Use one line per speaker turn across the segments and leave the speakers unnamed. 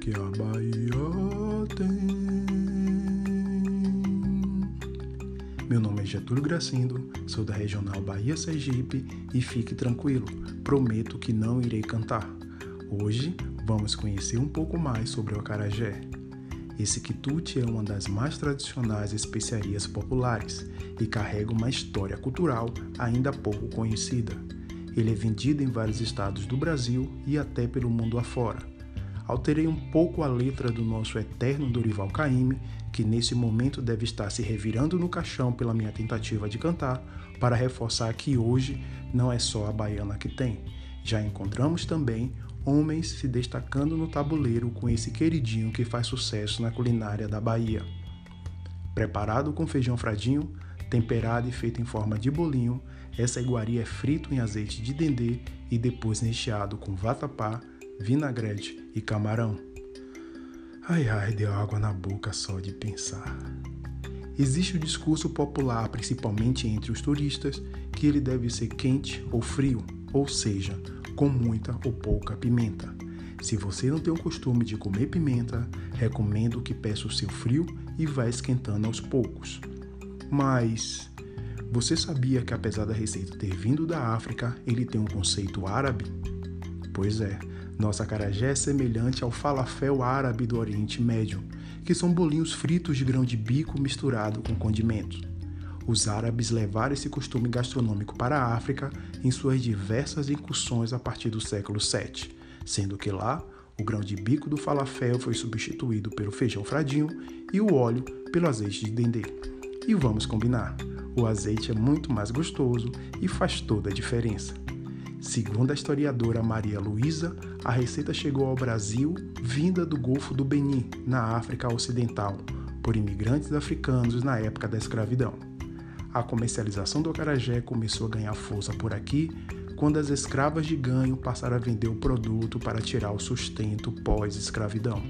que a Bahia tem. Meu nome é Getúlio Gracindo, sou da Regional Bahia Sergipe e fique tranquilo, prometo que não irei cantar. Hoje vamos conhecer um pouco mais sobre o acarajé. Esse quitute é uma das mais tradicionais especiarias populares e carrega uma história cultural ainda pouco conhecida. Ele é vendido em vários estados do Brasil e até pelo mundo afora. Alterei um pouco a letra do nosso eterno Dorival Caymmi, que nesse momento deve estar se revirando no caixão pela minha tentativa de cantar, para reforçar que hoje não é só a baiana que tem. Já encontramos também homens se destacando no tabuleiro com esse queridinho que faz sucesso na culinária da Bahia. Preparado com feijão fradinho, temperado e feito em forma de bolinho, essa iguaria é frito em azeite de dendê e depois recheado com vatapá, vinagrete e camarão. Ai ai, deu água na boca só de pensar. Existe o discurso popular, principalmente entre os turistas, que ele deve ser quente ou frio, ou seja, com muita ou pouca pimenta. Se você não tem o costume de comer pimenta, recomendo que peça o seu frio e vá esquentando aos poucos. Mas você sabia que apesar da receita ter vindo da África, ele tem um conceito árabe? Pois é, nossa acarajé é semelhante ao falafel árabe do Oriente Médio, que são bolinhos fritos de grão de bico misturado com condimentos. Os árabes levaram esse costume gastronômico para a África em suas diversas incursões a partir do século VII, sendo que lá o grão de bico do falafel foi substituído pelo feijão fradinho e o óleo pelo azeite de dendê. E vamos combinar, o azeite é muito mais gostoso e faz toda a diferença. Segundo a historiadora Maria Luísa, a receita chegou ao Brasil vinda do Golfo do Benin, na África Ocidental, por imigrantes africanos na época da escravidão. A comercialização do acarajé começou a ganhar força por aqui quando as escravas de ganho passaram a vender o produto para tirar o sustento pós-escravidão.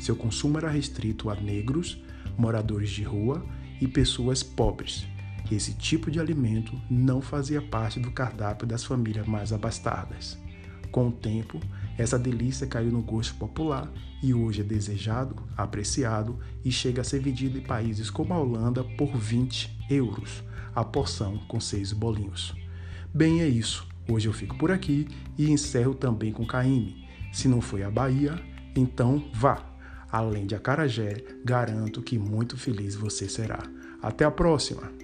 Seu consumo era restrito a negros, moradores de rua e pessoas pobres esse tipo de alimento não fazia parte do cardápio das famílias mais abastadas. Com o tempo, essa delícia caiu no gosto popular e hoje é desejado, apreciado e chega a ser vendido em países como a Holanda por 20 euros, a porção com seis bolinhos. Bem, é isso. Hoje eu fico por aqui e encerro também com Caíme. Se não foi a Bahia, então vá. Além de acarajé, garanto que muito feliz você será. Até a próxima!